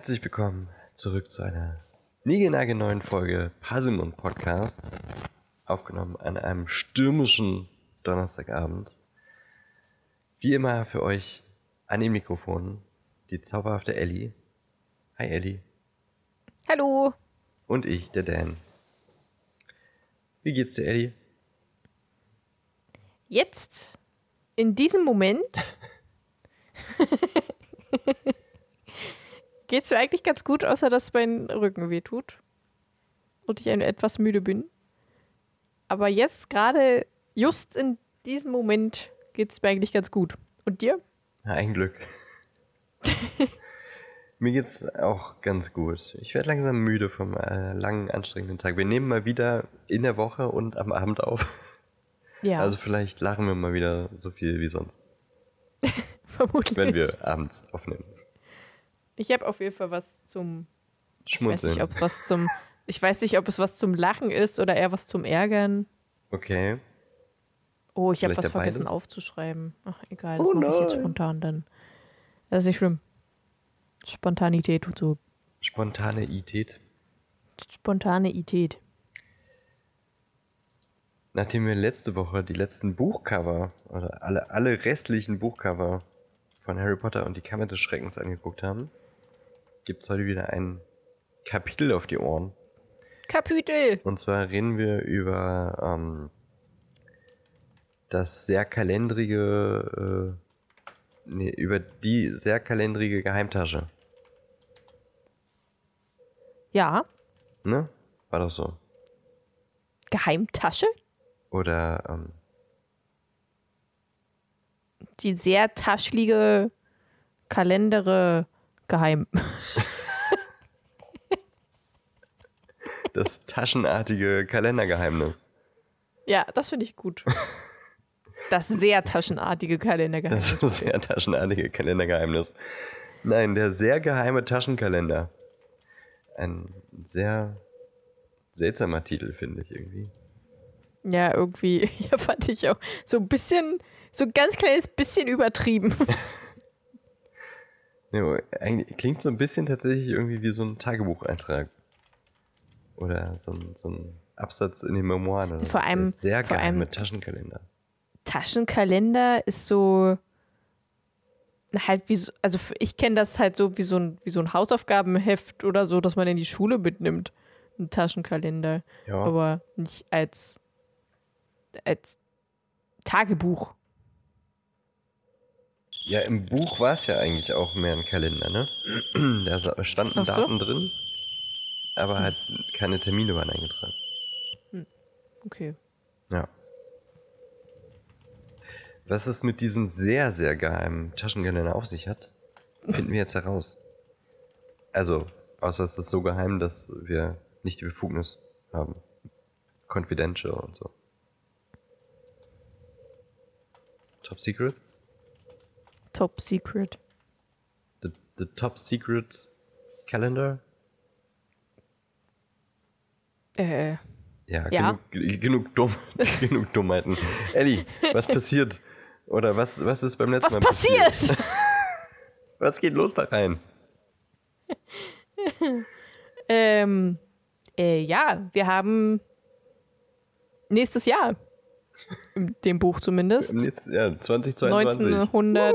herzlich willkommen zurück zu einer niegelnagelneuen Folge Parsimon Podcast, aufgenommen an einem stürmischen Donnerstagabend. Wie immer für euch an den Mikrofonen die zauberhafte Ellie. Hi Ellie. Hallo. Und ich, der Dan. Wie geht's dir, Ellie? Jetzt, in diesem Moment, geht's mir eigentlich ganz gut, außer dass mein Rücken weh tut und ich etwas müde bin. Aber jetzt gerade, just in diesem Moment, geht's mir eigentlich ganz gut. Und dir? Ja, ein Glück. Mir geht's auch ganz gut. Ich werde langsam müde vom äh, langen, anstrengenden Tag. Wir nehmen mal wieder in der Woche und am Abend auf. Ja. Also vielleicht lachen wir mal wieder so viel wie sonst. Vermutlich. Wenn wir abends aufnehmen. Ich habe auf jeden Fall was zum Schmunzeln. Ich weiß, nicht, ob was zum, ich weiß nicht, ob es was zum Lachen ist oder eher was zum Ärgern. Okay. Oh, ich habe was vergessen beides? aufzuschreiben. Ach, egal, das oh mache ich jetzt spontan dann. Das ist nicht schlimm. Spontanität und so. Spontane Ität. Spontane Ität. Nachdem wir letzte Woche die letzten Buchcover oder alle, alle restlichen Buchcover von Harry Potter und die Kammer des Schreckens angeguckt haben, gibt es heute wieder ein Kapitel auf die Ohren. Kapitel! Und zwar reden wir über ähm, das sehr kalendrige äh, Nee, über die sehr kalendrige Geheimtasche. Ja. Ne? War doch so. Geheimtasche? Oder ähm, die sehr taschlige Kalendere geheim. das taschenartige Kalendergeheimnis. Ja, das finde ich gut. Das sehr taschenartige Kalendergeheimnis. Das sehr taschenartige Kalendergeheimnis. Nein, der sehr geheime Taschenkalender. Ein sehr seltsamer Titel, finde ich irgendwie. Ja, irgendwie, ja, fand ich auch. So ein bisschen, so ein ganz kleines bisschen übertrieben. Ja, klingt so ein bisschen tatsächlich irgendwie wie so ein Tagebucheintrag. Oder so ein, so ein Absatz in den Memoiren. Vor allem. Sehr geheime Taschenkalender. Taschenkalender ist so halt wie so, also ich kenne das halt so wie so ein wie so ein Hausaufgabenheft oder so, dass man in die Schule mitnimmt, ein Taschenkalender, ja. aber nicht als als Tagebuch. Ja, im Buch war es ja eigentlich auch mehr ein Kalender, ne? Da standen so. Daten drin, aber hm. halt keine Termine waren eingetragen. Hm. Okay. Ja. Was es mit diesem sehr, sehr geheimen Taschenkalender auf sich hat, finden wir jetzt heraus. Also, außer es ist so geheim, dass wir nicht die Befugnis haben. Confidential und so. Top Secret? Top Secret. The, the Top Secret Calendar? Äh. Ja, ja. Genug, genug, Dumm, genug Dummheiten. Ellie, was passiert, oder was, was ist beim letzten was Mal passiert? passiert? was geht los da rein? ähm, äh, ja, wir haben nächstes Jahr. In dem Buch zumindest. Nächstes Jahr, 2022. 1900.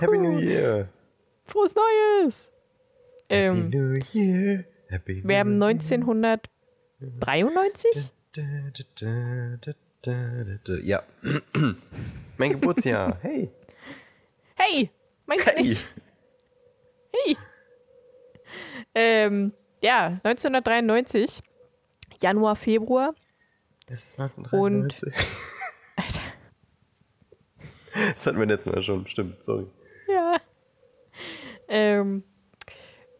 Happy New Year. Frohes Neues. Ähm, Happy New Year. Happy New wir haben 1993? Ja. mein Geburtsjahr. Hey. Hey. Meinst hey. nicht? Hey. Ähm, ja, 1993. Januar, Februar. Das ist 1993. Und. Alter. Das hatten wir letztes Mal schon, stimmt, sorry. Ja. Ähm,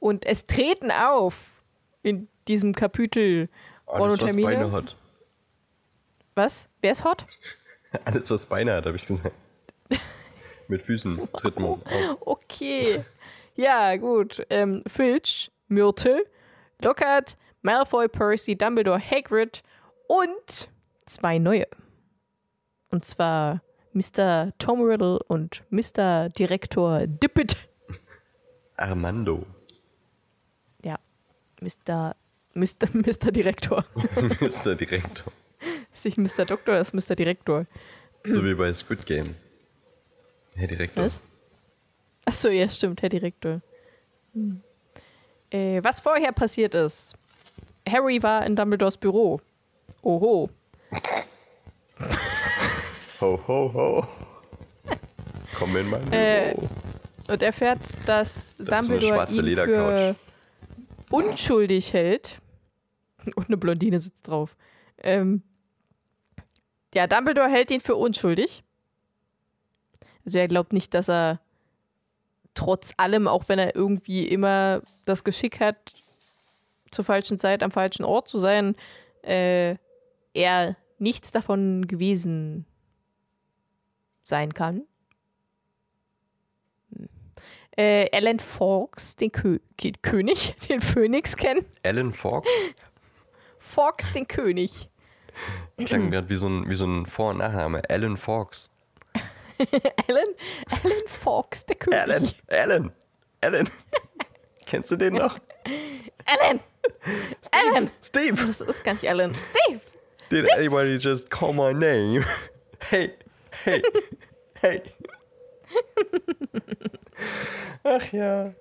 und es treten auf in diesem Kapitel Alles, was Beine hat. Was? Wer ist hot? Alles, was Beine hat, habe ich gesagt. Mit Füßen tritt man auf. Okay. Ja, gut. Ähm, Filch, Myrtle, Lockhart, Malfoy, Percy, Dumbledore, Hagrid und zwei neue. Und zwar Mr. Tom Riddle und Mr. Direktor Dippet. Armando. Ja, Mr. Mr. Mr. Direktor. Mr. Direktor. ist nicht Mr. Doktor, ist Mr. Direktor. So wie bei Squid Game. Herr Direktor. Was? Achso, ja, stimmt, Herr Direktor. Hm. Äh, was vorher passiert ist. Harry war in Dumbledores Büro. Oho. Ho, ho, ho. Komm in mein Büro. Äh, Und erfährt, dass ist so eine Dumbledore ihn für unschuldig hält. Und eine Blondine sitzt drauf. Ähm, ja, Dumbledore hält ihn für unschuldig. Also er glaubt nicht, dass er trotz allem, auch wenn er irgendwie immer das Geschick hat, zur falschen Zeit am falschen Ort zu sein, äh, er nichts davon gewesen sein kann. Hm. Äh, Alan Fawkes, den Kö König, den Phönix kennen. Alan Fawkes Fawkes, den König. klang gerade wie so ein, wie so ein Vor- und Nachname. Alan Fawkes. Alan, Alan Fawkes, der König. Alan, Alan, Alan. Kennst du den noch? Alan! Alan! Steve! Das ist gar nicht Alan. Steve! Did anybody just call my name? Hey, hey, hey. Ach ja.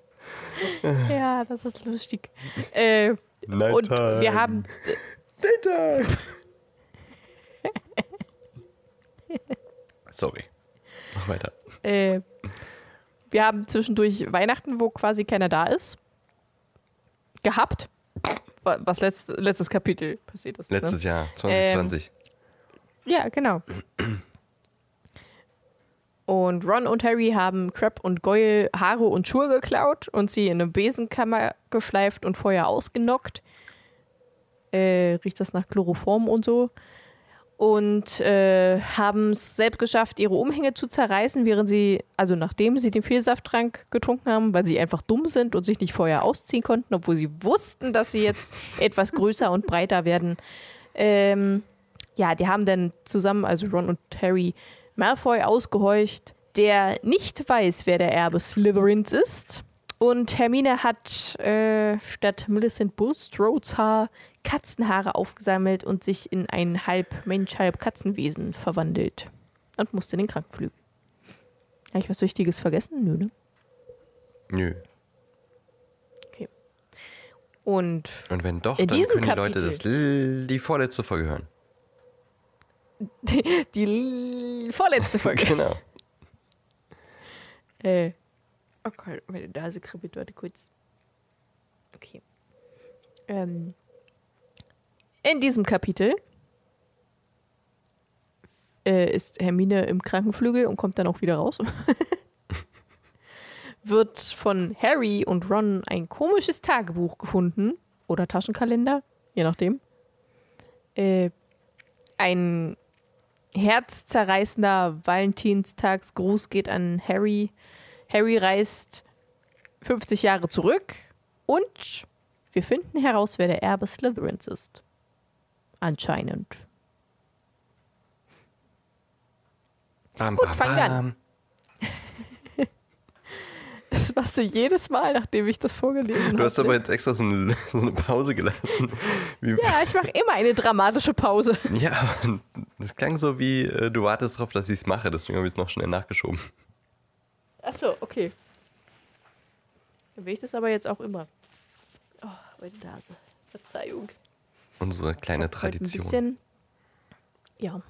Ja, das ist lustig. Äh, und Nighttime. wir haben. Daytime. Sorry. Mach weiter. Äh, wir haben zwischendurch Weihnachten, wo quasi keiner da ist. Gehabt. Wa- Was letzt, letztes Kapitel passiert ist. Letztes ne? Jahr, 2020. Ja, genau. Und Ron und Harry haben Crab und Goyle Haare und Schuhe geklaut und sie in eine Besenkammer geschleift und vorher ausgenockt. Äh, riecht das nach Chloroform und so. Und äh, haben es selbst geschafft, ihre Umhänge zu zerreißen, während sie, also nachdem sie den Vielsafttrank getrunken haben, weil sie einfach dumm sind und sich nicht vorher ausziehen konnten, obwohl sie wussten, dass sie jetzt etwas größer und breiter werden. Ähm, ja, die haben dann zusammen, also Ron und Harry, Malfoy ausgehorcht, der nicht weiß, wer der Erbe Slytherins ist. Und Hermine hat äh, statt Millicent Bulstrodes Haar Katzenhaare aufgesammelt und sich in ein halb Mensch, halb Katzenwesen verwandelt. Und musste in den Krankenflügel. Habe ich was Wichtiges vergessen? Nö, ne? Nö. Und Und wenn doch, dann können die Leute das, die vorletzte Folge hören. die l- vorletzte Folge. Genau. Äh. Oh Gott, meine Nase kribbelt, warte kurz. Okay. Ähm. In diesem Kapitel äh, ist Hermine im Krankenflügel und kommt dann auch wieder raus. Wird von Harry und Ron ein komisches Tagebuch gefunden oder Taschenkalender, je nachdem. Äh, ein herzzerreißender Valentinstagsgruß geht an Harry. Harry reist 50 Jahre zurück und wir finden heraus, wer der Erbe Slytherins ist. Anscheinend. Bam, Gut, wir an. Das machst du jedes Mal, nachdem ich das vorgelesen habe. Du hast aber jetzt extra so eine, so eine Pause gelassen. Ja, ich mache immer eine dramatische Pause. ja, das klang so wie, äh, du wartest darauf, dass ich es mache, deswegen habe ich es noch schnell nachgeschoben. Achso, okay. Dann will ich das aber jetzt auch immer. Oh, meine Nase. Verzeihung. Unsere kleine Tradition. Ein bisschen, ja.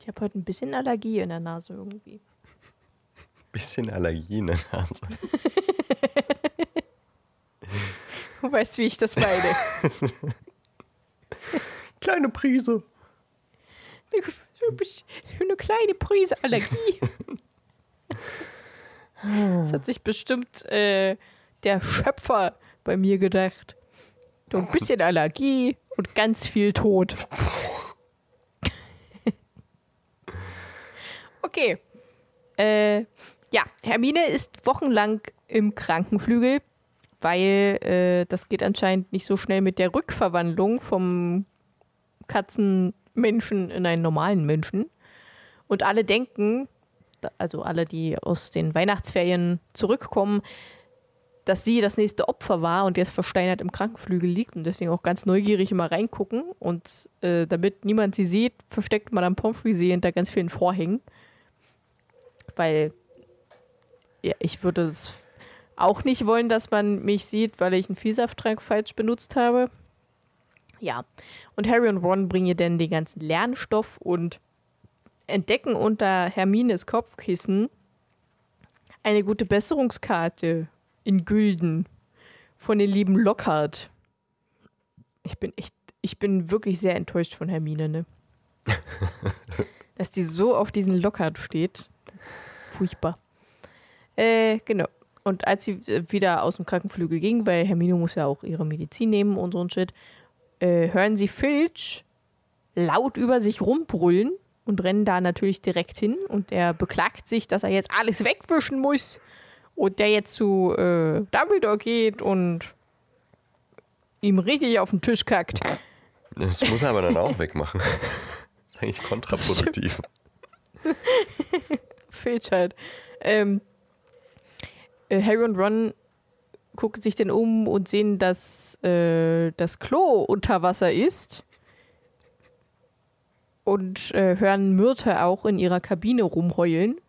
Ich habe heute ein bisschen Allergie in der Nase irgendwie. Bisschen Allergie in der Nase. Du weißt, wie ich das meine. Kleine Prise. Eine kleine Prise Allergie. Das hat sich bestimmt äh, der Schöpfer bei mir gedacht. So ein bisschen Allergie und ganz viel Tod. Okay. Äh, ja, Hermine ist wochenlang im Krankenflügel, weil äh, das geht anscheinend nicht so schnell mit der Rückverwandlung vom Katzenmenschen in einen normalen Menschen. Und alle denken, also alle, die aus den Weihnachtsferien zurückkommen, dass sie das nächste Opfer war und jetzt versteinert im Krankenflügel liegt und deswegen auch ganz neugierig immer reingucken. Und äh, damit niemand sie sieht, versteckt Madame Pomfrey sie hinter ganz vielen Vorhängen. Weil ja, ich würde es auch nicht wollen, dass man mich sieht, weil ich einen Vielsafttrank falsch benutzt habe. Ja, und Harry und Ron bringen ihr dann den ganzen Lernstoff und entdecken unter Hermines Kopfkissen eine gute Besserungskarte in Gülden von den lieben Lockhart. Ich bin echt, ich bin wirklich sehr enttäuscht von Hermine, ne? Dass die so auf diesen Lockhart steht. Furchtbar. Äh, genau. Und als sie äh, wieder aus dem Krankenflügel ging, weil Hermine muss ja auch ihre Medizin nehmen und so ein Shit, äh, hören sie Filch laut über sich rumbrüllen und rennen da natürlich direkt hin. Und er beklagt sich, dass er jetzt alles wegwischen muss und der jetzt zu äh, Dumbledore geht und ihm richtig auf den Tisch kackt. Das muss er aber dann auch wegmachen. Das ist eigentlich kontraproduktiv. Filch halt. Ähm, äh, Harry und Ron gucken sich denn um und sehen, dass äh, das Klo unter Wasser ist. Und äh, hören Myrte auch in ihrer Kabine rumheulen.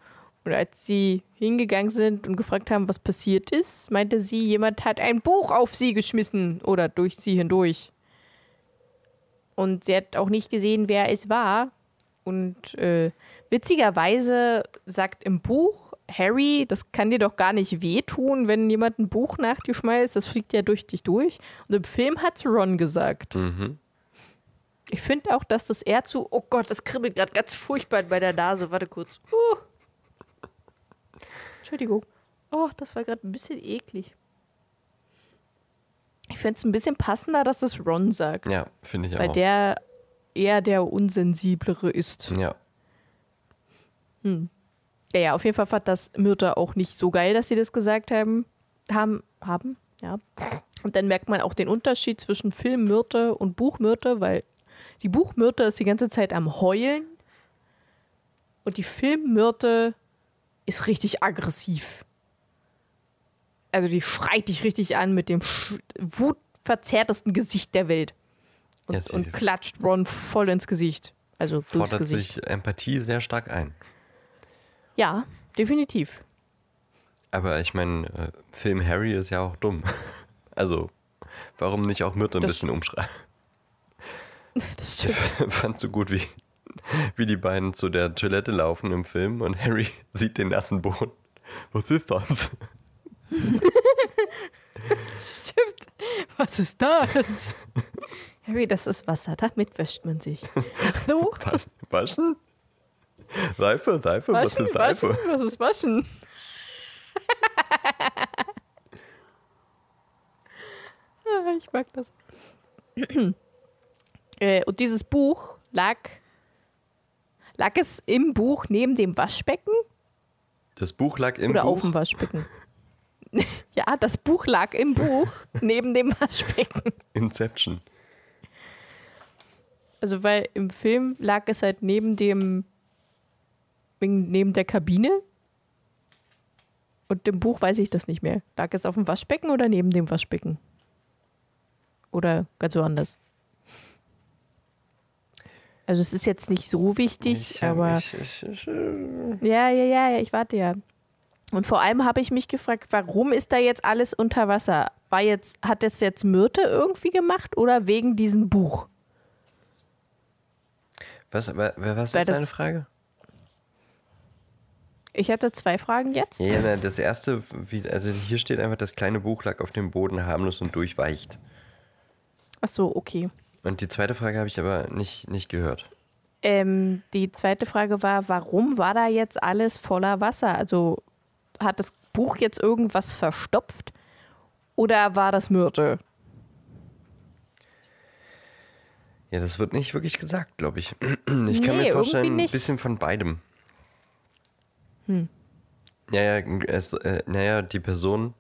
Und als sie hingegangen sind und gefragt haben, was passiert ist, meinte sie, jemand hat ein Buch auf sie geschmissen oder durch sie hindurch. Und sie hat auch nicht gesehen, wer es war. Und äh, witzigerweise sagt im Buch Harry, das kann dir doch gar nicht wehtun, wenn jemand ein Buch nach dir schmeißt, das fliegt ja durch dich durch. Und im Film hat Ron gesagt. Mhm. Ich finde auch, dass das eher zu. Oh Gott, das kribbelt gerade ganz furchtbar bei der Nase. Warte kurz. Uh. Entschuldigung. Oh, das war gerade ein bisschen eklig. Ich finde es ein bisschen passender, dass das Ron sagt. Ja, finde ich Weil auch. der eher der unsensiblere ist. ja. Ja, ja, auf jeden Fall fand das Myrte auch nicht so geil, dass sie das gesagt haben. Haben, haben, ja. Und dann merkt man auch den Unterschied zwischen Filmmyrte und Buchmyrte, weil die Buchmyrte ist die ganze Zeit am Heulen und die Filmmyrte ist richtig aggressiv. Also die schreit dich richtig an mit dem sch- wutverzerrtesten Gesicht der Welt. Und, Ja, und klatscht Ron voll ins Gesicht. Also durchs Fordert Gesicht. sich Empathie sehr stark ein. Ja, definitiv. Aber ich meine, äh, Film Harry ist ja auch dumm. Also, warum nicht auch Myrte ein Das- bisschen umschreiben? Das Ich stimmt. fand so gut, wie, wie die beiden zu der Toilette laufen im Film und Harry sieht den nassen Boden. Was ist das? Stimmt. Was ist das? Harry, das ist Wasser, damit wäscht man sich. Ach so. Wasch- Waschen? Seife, Seife, was Waschen, ist waschen, Seife? was ist waschen? Ah, ich mag das. äh, und dieses Buch lag, lag es im Buch neben dem Waschbecken Das Buch lag im oder auf Buch. dem Waschbecken? ja, das Buch lag im Buch neben dem Waschbecken. Inception. Also, weil im Film lag es halt neben dem, neben der Kabine. Und im Buch weiß ich das nicht mehr. Lag es auf dem Waschbecken oder neben dem Waschbecken? Oder ganz woanders? Also, es ist jetzt nicht so wichtig, Ich, aber. Ich, ich, äh, Ja, ja, ja, ja, ich warte ja. Und vor allem habe ich mich gefragt, warum ist da jetzt alles unter Wasser? War jetzt, hat das jetzt Myrte irgendwie gemacht oder wegen diesem Buch? was, wa- wa- was Weil ist das- deine Frage? Ich hatte zwei Fragen jetzt. Ja, na, das erste, wie, also hier steht einfach, das kleine Buch lag auf dem Boden harmlos und durchweicht. Ach so, okay. Und die zweite Frage habe ich aber nicht, nicht gehört. Ähm, die zweite Frage war, warum war da jetzt alles voller Wasser? Also hat das Buch jetzt irgendwas verstopft oder war das Myrte? Ja, das wird nicht wirklich gesagt, glaube ich. Ich kann Nee, mir vorstellen, ein bisschen von beidem. Hm. Ja, ja, es, äh, naja, die Person,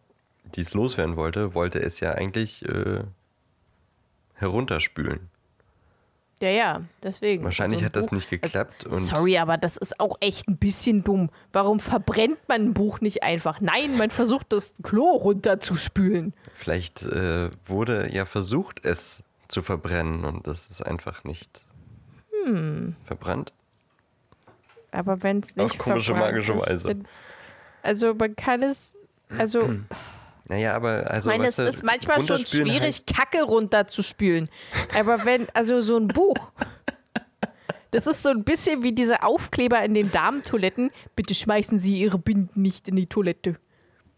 die es loswerden wollte, wollte es ja eigentlich äh, herunterspülen. Ja, ja, deswegen. Wahrscheinlich So ein hat das Buch- nicht geklappt. Und Sorry, aber das ist auch echt ein bisschen dumm. Warum verbrennt man ein Buch nicht einfach? Nein, man versucht das Klo runterzuspülen. vielleicht äh, wurde ja versucht, es zu verbrennen und das ist einfach nicht Hm. verbrannt. Aber wenn es nicht Auf komische, magische ist, Weise. Dann, also man kann es, also Naja, aber also. ich meine, es ist manchmal schon schwierig, Kacke runterzuspülen. Aber wenn, also so ein Buch, das ist so ein bisschen wie diese Aufkleber in den Damentoiletten. Bitte schmeißen Sie Ihre Binden nicht in die Toilette.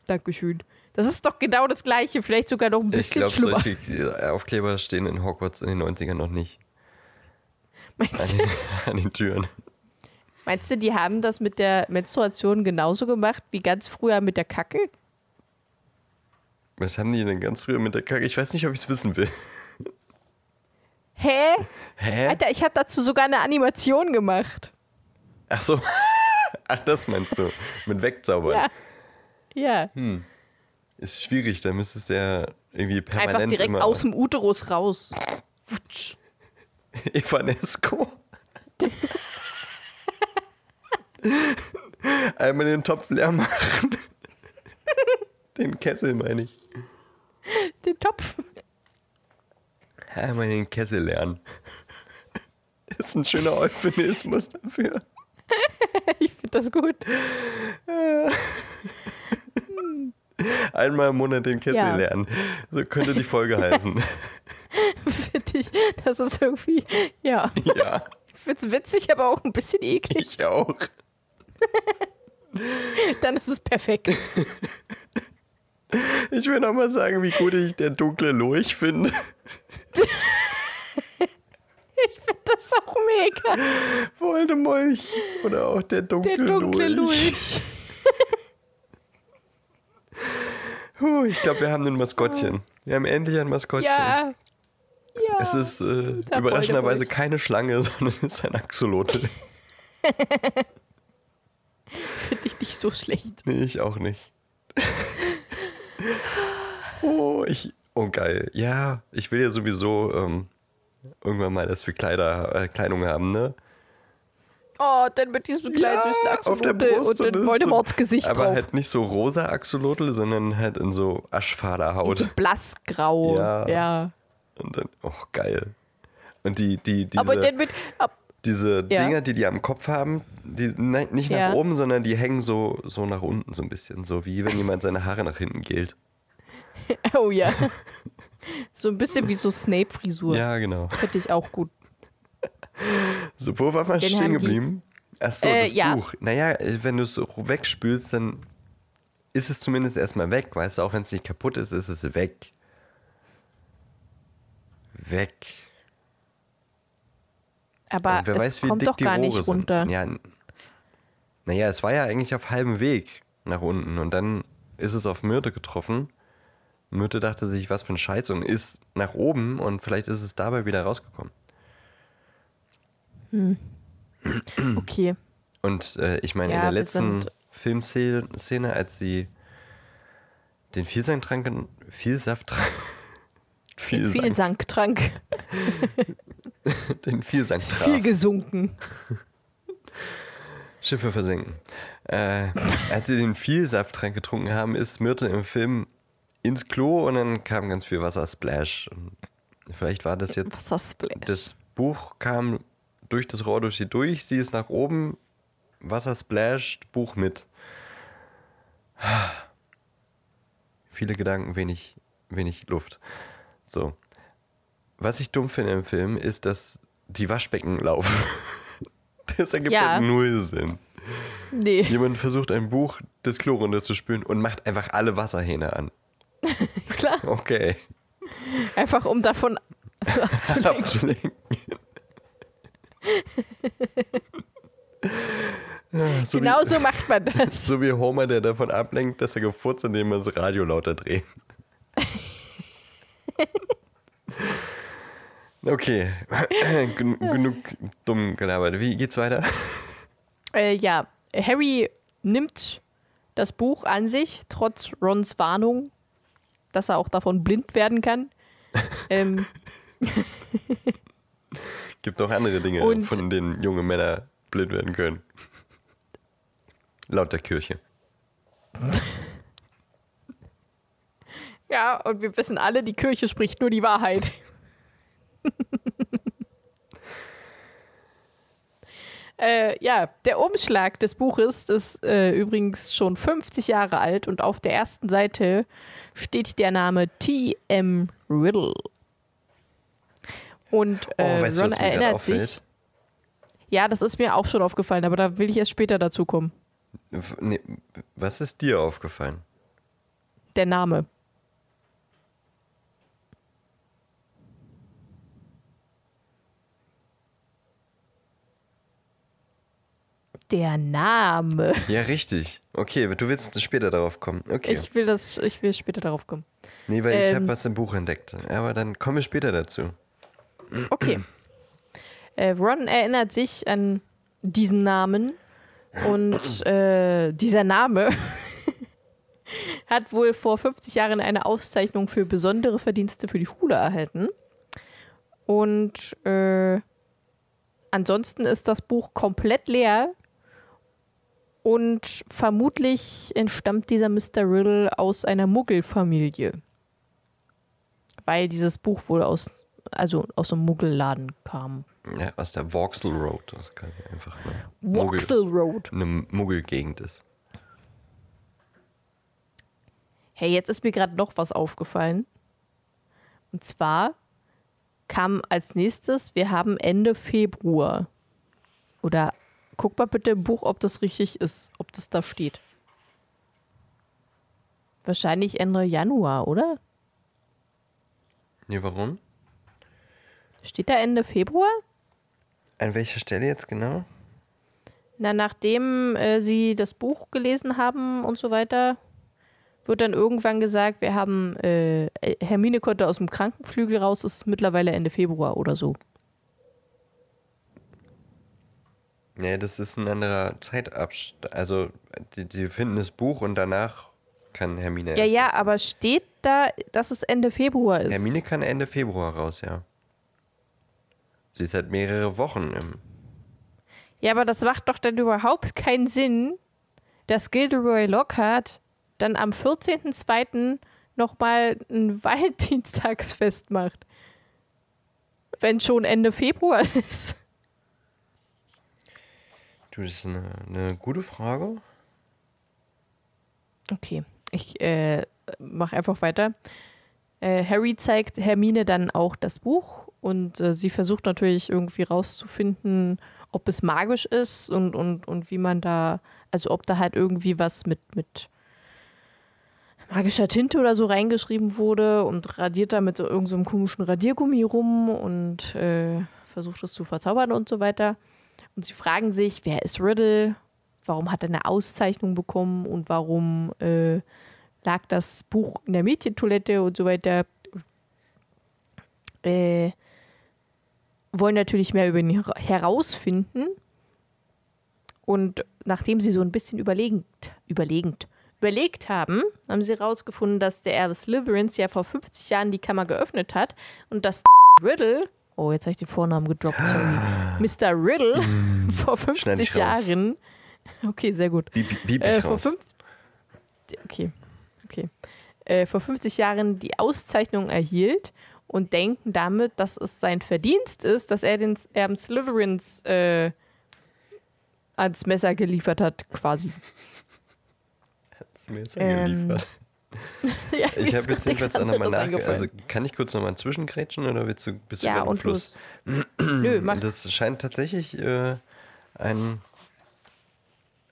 Dankeschön. Das ist doch genau das Gleiche, vielleicht sogar noch ein Ich bisschen glaube, schlimmer. solche Aufkleber stehen in Hogwarts in den 90ern noch nicht. An Meinst du, an den Türen. meinst du, die haben das mit der Menstruation genauso gemacht wie ganz früher mit der Kacke? Was haben die denn ganz früher mit der Kacke? Ich weiß nicht, ob ich es wissen will. Hä? Hä? Alter, ich habe dazu sogar eine Animation gemacht. Ach so. Ach, das meinst du. Mit wegzaubern. Ja. Ja. Ist schwierig, da müsstest du ja irgendwie permanent Einfach direkt aus dem Uterus raus. Wutsch. Evanesco. Einmal den Topf leer machen. Den Kessel meine ich. Den Topf. Einmal den Kessel lernen. Ist ein schöner Euphemismus dafür. Ich finde das gut. Einmal im Monat den Kessel Ja. lernen. So könnte die Folge heißen. Finde ich. Das ist irgendwie. Ja. ja, Ich finde es witzig, aber auch ein bisschen eklig. ich auch. Dann ist es perfekt. Ich will noch mal sagen, wie gut ich der dunkle Lurch finde. Ich finde das auch mega. Voldemolch. Oder auch der dunkle, Der dunkle Lurch. Lurch. Puh, ich glaube, wir haben ein Maskottchen. Wir haben endlich ein Maskottchen. Ja. Ja. Es ist äh, überraschenderweise keine Schlange, sondern es ist ein Axolotl. Finde ich nicht so schlecht. nee, ich auch nicht. oh, ich. Oh, geil. Ja, ich will ja sowieso ähm, irgendwann mal, dass wir Kleider, äh, Kleidung haben, ne? Oh, dann mit diesem kleinen süßen auf der Axolotl und ist Voldemorts Gesicht Aber drauf. halt nicht so rosa Axolotl, sondern halt in so Aschfaderhaut. so blassgrau. Ja. ja. Und dann, oh, geil. Und die, die, diese, Aber dann mit. Ab, diese Ja. Dinger, die die am Kopf haben, die nein, nicht nach Ja. oben, sondern die hängen so, so nach unten so ein bisschen. So wie wenn jemand seine Haare nach hinten gilt. oh ja. so ein bisschen wie so Snape-Frisur. Ja, genau. Finde ich auch gut. So, wo war man Den stehen geblieben? Achso, Äh, das ja. Buch. Naja, äh, wenn du es so wegspülst, dann ist es zumindest erstmal weg, weißt du, auch wenn es nicht kaputt ist, ist es weg. Weg. Aber wer es weiß, wie kommt dick doch die gar Rohre nicht runter. sind. Ja, naja, es war ja eigentlich auf halbem Weg nach unten und dann ist es auf Myrte getroffen. Myrte dachte sich, was für ein Scheiß und ist nach oben und vielleicht ist es dabei wieder rausgekommen. Okay. Und äh, ich meine, Ja, in der letzten Filmszene, Szene, als sie den Vielsangtrank, Vielsafttrank, Viel Vielsang, Sanktrank. den Vielsang traf, Viel gesunken. Schiffe versenken. Äh, als sie den Vielsafttrank getrunken haben, ist Myrte im Film ins Klo und dann kam ganz viel Wassersplash. Und vielleicht war das jetzt, Wassersplash. das Buch kam durch das Rohr durch sie durch, sie ist nach oben, Wassersplash, Buch mit. Viele Gedanken, wenig, wenig Luft. So. Was ich dumm finde im Film, ist, dass die Waschbecken laufen. Das ergibt Ja. halt null Sinn. nee. Jemand versucht ein Buch das Klo runterzuspülen und macht einfach alle Wasserhähne an. Klar. Okay. Einfach um davon abzulenken. Abzulenken. Ja, so, Genau wie, so macht man das. so wie Homer, der davon ablenkt, dass er gefurzt, indem man das Radio lauter dreht. Okay, Gen genug dumm gelabert. Wie geht's weiter? Äh, ja, Harry nimmt das Buch an sich, trotz Rons Warnung, dass er auch davon blind werden kann. ähm, Gibt auch andere Dinge, Und- von denen junge Männer blind werden können. Laut der Kirche. Ja, und wir wissen alle, die Kirche spricht nur die Wahrheit. äh, ja, der Umschlag des Buches ist äh, übrigens schon 50 Jahre alt und auf der ersten Seite steht der Name T.M. Riddle. Und äh, Oh, weißt du, Ron erinnert sich. Ja, das ist mir auch schon aufgefallen, aber da will ich erst später dazu kommen. Nee, was ist dir aufgefallen? Der Name. Der Name. Ja, richtig. Okay, du willst später darauf kommen. Okay. Ich will das, ich will später darauf kommen. nee, weil ich ähm, habe was im Buch entdeckt. Aber dann kommen wir später dazu. Okay. äh, Ron erinnert sich an diesen Namen und äh, dieser Name hat wohl vor 50 Jahren eine Auszeichnung für besondere Verdienste für die Schule erhalten. Und äh, ansonsten ist das Buch komplett leer. Und vermutlich entstammt dieser Mr. Riddle aus einer Muggelfamilie. Weil dieses Buch wohl aus, also aus einem Muggelladen kam. Ja, aus der Vauxhall Road. Das kann einfach eine, Muggel, Vauxhall Road. eine Muggelgegend ist. Hey, jetzt ist mir gerade noch was aufgefallen. Und zwar kam als nächstes, wir haben Ende Februar. Oder guck mal bitte im Buch, ob das richtig ist, ob das da steht. Wahrscheinlich Ende Januar, oder? Nee, warum? Steht da Ende Februar? An welcher Stelle jetzt genau? Na, nachdem äh, sie das Buch gelesen haben und so weiter, wird dann irgendwann gesagt, wir haben, äh, Hermine konnte aus dem Krankenflügel raus, ist mittlerweile Ende Februar oder so. Nee, das ist ein anderer Zeitabstand. Also, die, die finden das Buch und danach kann Hermine. Ja, ja, lesen. aber steht da, dass es Ende Februar ist? Hermine kann Ende Februar raus, ja. Sie ist halt mehrere Wochen im. Ja, aber das macht doch dann überhaupt keinen Sinn, dass Gilderoy Lockhart dann am 14.02. nochmal ein Valentinstagsfest macht. Wenn schon Ende Februar ist. Du, das ist eine, eine gute Frage. Okay, ich äh, mache einfach weiter. Äh, Harry zeigt Hermine dann auch das Buch und äh, sie versucht natürlich irgendwie rauszufinden, ob es magisch ist und, und, und wie man da, also ob da halt irgendwie was mit, mit magischer Tinte oder so reingeschrieben wurde und radiert da mit so irgendeinem so komischen Radiergummi rum und äh, versucht es zu verzaubern und so weiter. Und sie fragen sich, wer ist Riddle? Warum hat er eine Auszeichnung bekommen und warum äh, lag das Buch in der Mädchentoilette und so weiter? Äh, wollen natürlich mehr über ihn her- herausfinden. Und nachdem sie so ein bisschen überlegend, überlegend, überlegt haben, haben sie herausgefunden, dass der Erbe Slytherins ja vor 50 Jahren die Kammer geöffnet hat und dass Riddle, oh, jetzt habe ich den Vornamen gedroppt, sorry, Mr. Riddle vor Schneid 50 ich raus. Jahren, okay, sehr gut, Bieb, bieb, äh, vor fünf, okay, okay, äh, vor 50 Jahren die Auszeichnung erhielt und denken damit, dass es sein Verdienst ist, dass er den Erben Slytherins äh, ans Messer geliefert hat, quasi. Mir jetzt Ähm, angeliefert. ja, Ich habe jetzt jedenfalls auch nochmal anderes nach. eingefallen. Also, kann ich kurz nochmal zwischengrätschen oder willst du, bist du ja, im und Fluss? los. Nö, mach. Das scheint tatsächlich äh, ein,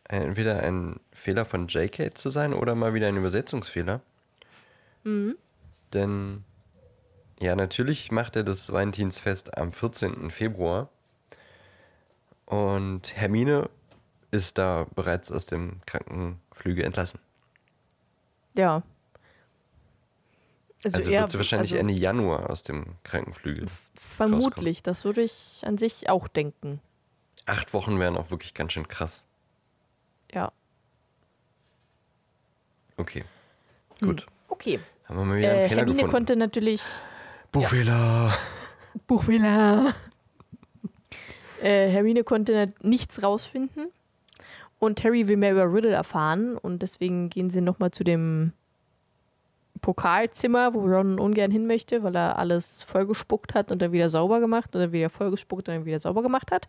ein, entweder ein Fehler von JK zu sein oder mal wieder ein Übersetzungsfehler. Mhm. Denn, ja, natürlich macht er das Valentinsfest am 14. Februar. Und Hermine ist da bereits aus dem Krankenflügel entlassen. Ja. Also eher- wird sie wahrscheinlich also Ende Januar aus dem Krankenflügel. Vermutlich, das würde ich an sich auch denken. Acht Wochen wären auch wirklich ganz schön krass. Ja. Okay. Gut. Okay. Haben wir mal wieder einen Äh, Fehler Hermine gefunden. konnte natürlich Buchfehler. Buchfehler. Äh, Hermine konnte nichts rausfinden. Und Harry will mehr über Riddle erfahren. Und deswegen gehen sie nochmal zu dem Pokalzimmer, wo Ron ungern hin möchte, weil er alles vollgespuckt hat und dann wieder sauber gemacht oder wieder vollgespuckt und dann wieder sauber gemacht hat.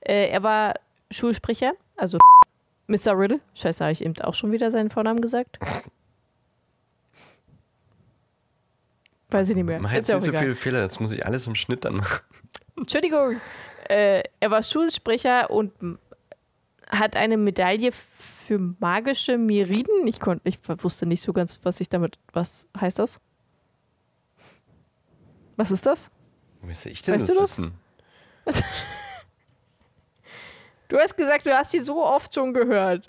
Äh, er war Schulsprecher, also Mr. Riddle. Scheiße, habe ich eben auch schon wieder seinen Vornamen gesagt. Weiß ich nicht mehr. Nicht auch so viele Fehler, jetzt muss ich alles im Schnitt dann machen. Entschuldigung. Äh, er war Schulsprecher und hat eine Medaille für magische Meriden. Ich, konnt, ich wusste nicht so ganz, was ich damit. Was heißt das? Was ist das? Soll ich denn Weißt das du das? wissen? Du hast gesagt, du hast sie so oft schon gehört.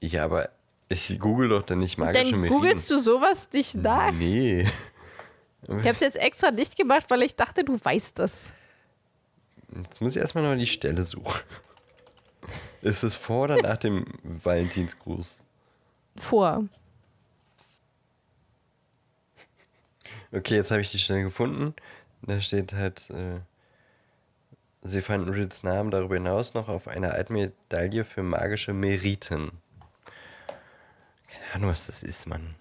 Ja, aber ich google doch dann nicht magische Dann Meriden. googelst du sowas nicht nach. Nee. Ich habe es jetzt extra nicht gemacht, weil ich dachte, du weißt das. Jetzt muss ich erstmal noch die Stelle suchen. Ist es vor oder nach dem Valentinsgruß? Vor. Okay, jetzt habe ich die Stelle gefunden. Da steht halt, äh, sie fanden Riddles Namen darüber hinaus noch auf einer alten Medaille für magische Meriten. Keine Ahnung, was das ist, Mann.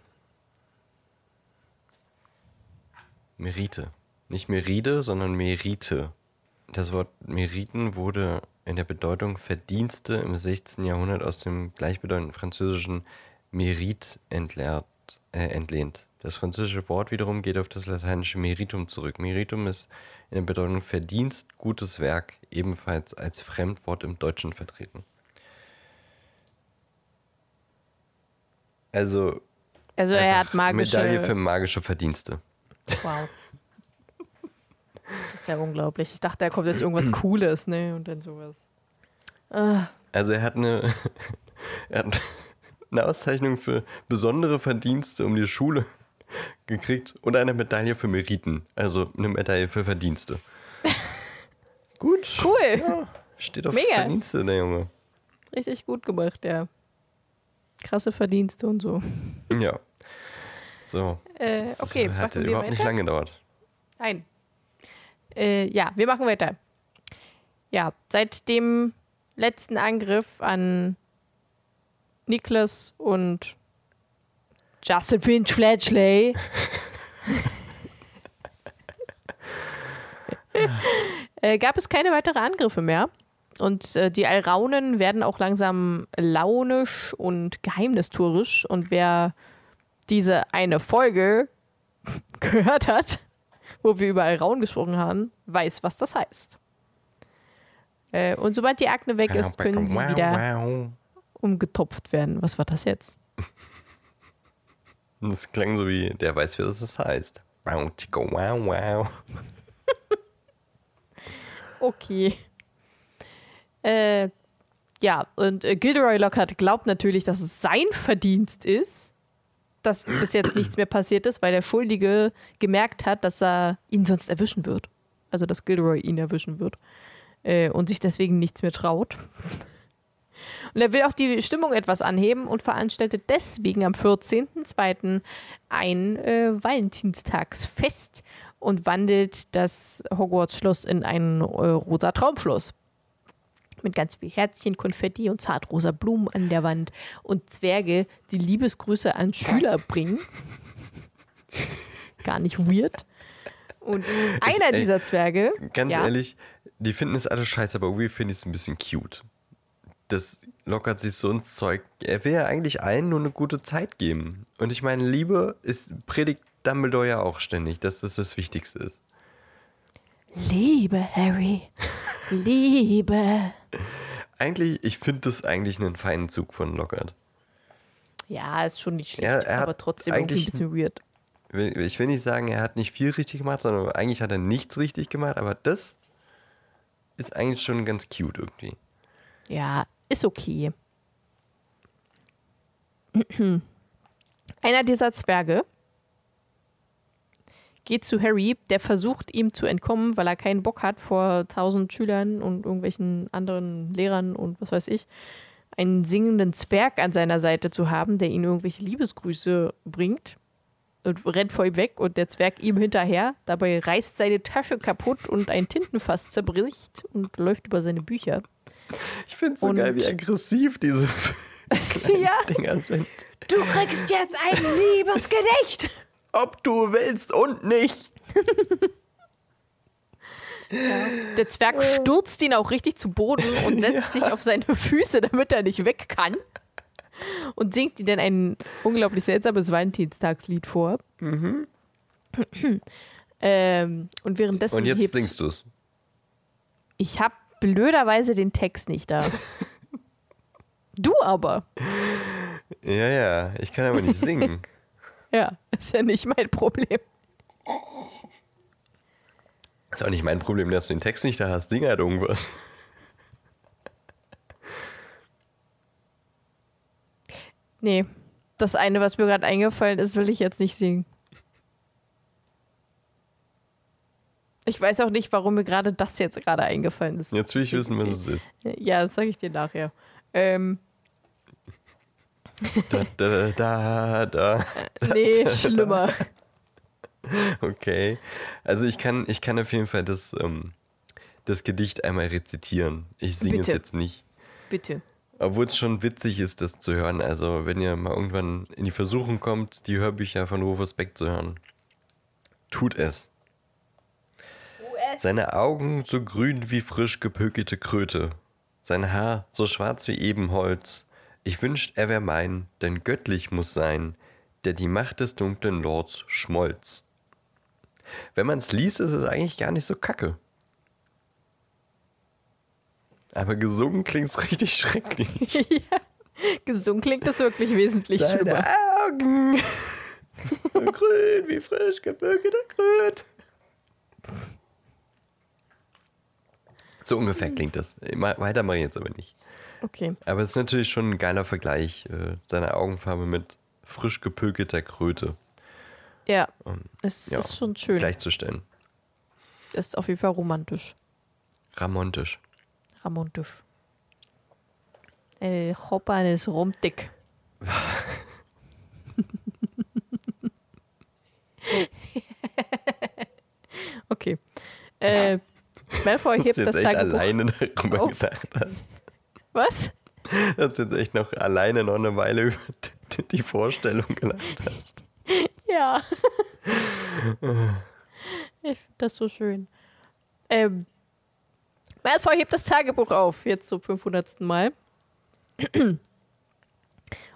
Merite. Nicht Meride, sondern Merite. Das Wort Meriten wurde in der Bedeutung Verdienste im 16. Jahrhundert aus dem gleichbedeutenden französischen Merit entleert, äh, entlehnt. Das französische Wort wiederum geht auf das lateinische Meritum zurück. Meritum ist in der Bedeutung Verdienst, gutes Werk, ebenfalls als Fremdwort im Deutschen vertreten. Also Also er hat magische. Medaille für magische Verdienste. Wow. Das ist ja unglaublich. Ich dachte, da kommt jetzt irgendwas Cooles, ne? Und dann sowas. Ah, Also er hat eine, er hat eine Auszeichnung für besondere Verdienste um die Schule gekriegt und eine Medaille für Meriten. Also eine Medaille für Verdienste. Gut. cool. Ja, steht auf Mega. Verdienste, der Junge. Richtig gut gemacht, ja. Krasse Verdienste und so. Ja. So. Äh, Das okay, hat machen wir überhaupt nicht lange gedauert. Nein. Äh, ja, wir machen weiter. Ja, seit dem letzten Angriff an Niklas und Justin Finch Fletchley äh, gab es keine weiteren Angriffe mehr. Und äh, die Alraunen werden auch langsam launisch und geheimnistuerisch. Und wer diese eine Folge gehört hat, wo wir über Alraun gesprochen haben, weiß, was das heißt. Äh, und sobald die Akne weg ist, können sie wieder umgetopft werden. Was war das jetzt? Das klang so wie, der weiß, wie das heißt. Wow, ticka, wow, wow. Okay. Äh, ja, und äh, Gilderoy Lockhart glaubt natürlich, dass es sein Verdienst ist, dass bis jetzt nichts mehr passiert ist, weil der Schuldige gemerkt hat, dass er ihn sonst erwischen wird. Also, dass Gilderoy ihn erwischen wird. Äh, und sich deswegen nichts mehr traut. Und er will auch die Stimmung etwas anheben und veranstaltet deswegen am 14.02. ein äh, Valentinstagsfest und wandelt das Hogwarts-Schloss in ein äh, rosa Traumschloss. Mit ganz viel Herzchen, Konfetti und zartrosa Blumen an der Wand und Zwerge, die Liebesgrüße an Schüler bringen. Gar nicht weird. Und einer ey, dieser Zwerge. Ganz ja, ehrlich, die finden es alle scheiße, aber irgendwie finde ich es ein bisschen cute. Das lockert sich so ins Zeug. Er will ja eigentlich allen nur eine gute Zeit geben. Und ich meine, Liebe ist, predigt Dumbledore ja auch ständig, dass das das Wichtigste ist. Liebe, Harry. Liebe. Eigentlich, ich finde das eigentlich einen feinen Zug von Lockhart. Ja, ist schon nicht schlecht, Er- er aber trotzdem irgendwie ein eigentlich- bisschen weird. Ich will nicht sagen, er hat nicht viel richtig gemacht, sondern eigentlich hat er nichts richtig gemacht, aber das ist eigentlich schon ganz cute irgendwie. Ja, ist okay. Einer dieser Zwerge geht zu Harry, der versucht ihm zu entkommen, weil er keinen Bock hat, vor tausend Schülern und irgendwelchen anderen Lehrern und was weiß ich, einen singenden Zwerg an seiner Seite zu haben, der ihm irgendwelche Liebesgrüße bringt. und rennt vor ihm weg und der Zwerg ihm hinterher. Dabei reißt seine Tasche kaputt und ein Tintenfass zerbricht und läuft über seine Bücher. Ich finde es so Und- geil, wie aggressiv diese Ja. Dinger sind. Du kriegst jetzt ein Liebesgedicht! Ob du willst und nicht. Der Zwerg stürzt ihn auch richtig zu Boden und setzt sich auf seine Füße, damit er nicht weg kann. Und singt ihm dann ein unglaublich seltsames Valentinstagslied vor. ähm, und währenddessen Und jetzt hebt, singst du es. ich habe blöderweise den Text nicht da. Du aber. Ja, ja, ich kann aber nicht singen. Ja, ist ja nicht mein Problem. Ist auch nicht mein Problem, dass du den Text nicht da hast. Sing halt irgendwas. Nee, das eine, was mir gerade eingefallen ist, will ich jetzt nicht singen. Ich weiß auch nicht, warum mir gerade das jetzt gerade eingefallen ist. Jetzt will ich wissen, was es ist. Ja, das sage ich dir nachher. Ähm, Da, da, da, da. nee, schlimmer. Okay. Also ich kann, ich kann auf jeden Fall das, ähm, das Gedicht einmal rezitieren. Ich singe es jetzt nicht. Bitte. Obwohl es schon witzig ist, das zu hören. Also wenn ihr mal irgendwann in die Versuchung kommt, die Hörbücher von Rufus Beck zu hören, tut es. Seine Augen so grün wie frisch gepökelte Kröte, sein Haar so schwarz wie Ebenholz. Ich wünscht, er wär mein, denn göttlich muss sein, der die Macht des dunklen Lords schmolz. Wenn man's liest, ist es eigentlich gar nicht so kacke. Aber gesungen klingt's richtig schrecklich. ja. Gesungen klingt das wirklich wesentlich Seine schlimmer. Augen. so grün wie frisch gebürgeter Kröt. So ungefähr klingt das. Weiter mache ich jetzt aber nicht. Okay. Aber es ist natürlich schon ein geiler Vergleich. Äh, seine Augenfarbe mit frisch gepökelter Kröte Ja, um, es ja, ist schon schön. gleichzustellen. Ist auf jeden Fall romantisch. Ramontisch. Ramontisch. El Chopan ist rumdick. okay. Äh, Malfoy hebt das Tagebuch. alleine darüber auf. gedacht hast. Was? Dass du jetzt echt noch alleine noch eine Weile über die- Vorstellung gelacht hast. Ja. ich finde das so schön. Ähm, Malfoy hebt das Tagebuch auf, jetzt zum 500. Mal.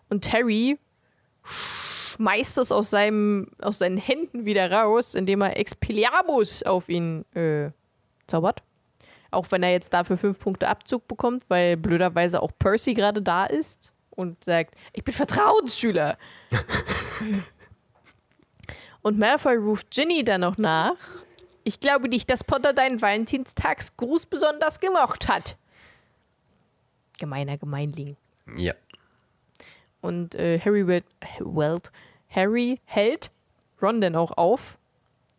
Und Harry schmeißt es aus, seinem, aus seinen Händen wieder raus, indem er Expelliarmus auf ihn äh, zaubert. Auch wenn er jetzt dafür fünf Punkte Abzug bekommt, weil blöderweise auch Percy gerade da ist und sagt, ich bin Vertrauensschüler. und Malfoy ruft Ginny dann noch nach. Ich glaube nicht, dass Potter deinen Valentinstagsgruß besonders gemocht hat. Gemeiner Gemeinling. Ja. Und äh, Harry, wird, Welt, Harry hält Ron dann auch auf,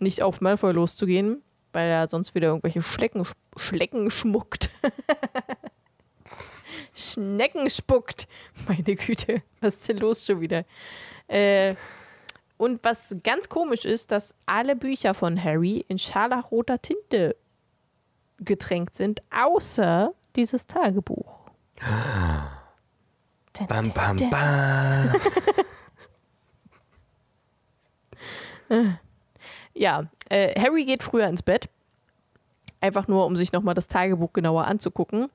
nicht auf Malfoy loszugehen, weil er sonst wieder irgendwelche Schlecken, Schlecken schmuckt. Schnecken spuckt. Meine Güte, was ist denn los schon wieder? Äh, und was ganz komisch ist, dass alle Bücher von Harry in scharlachroter Tinte getränkt sind, außer dieses Tagebuch. Dun, Bam, bam, bam. Ja, äh, Harry geht früher ins Bett. Einfach nur, um sich nochmal das Tagebuch genauer anzugucken.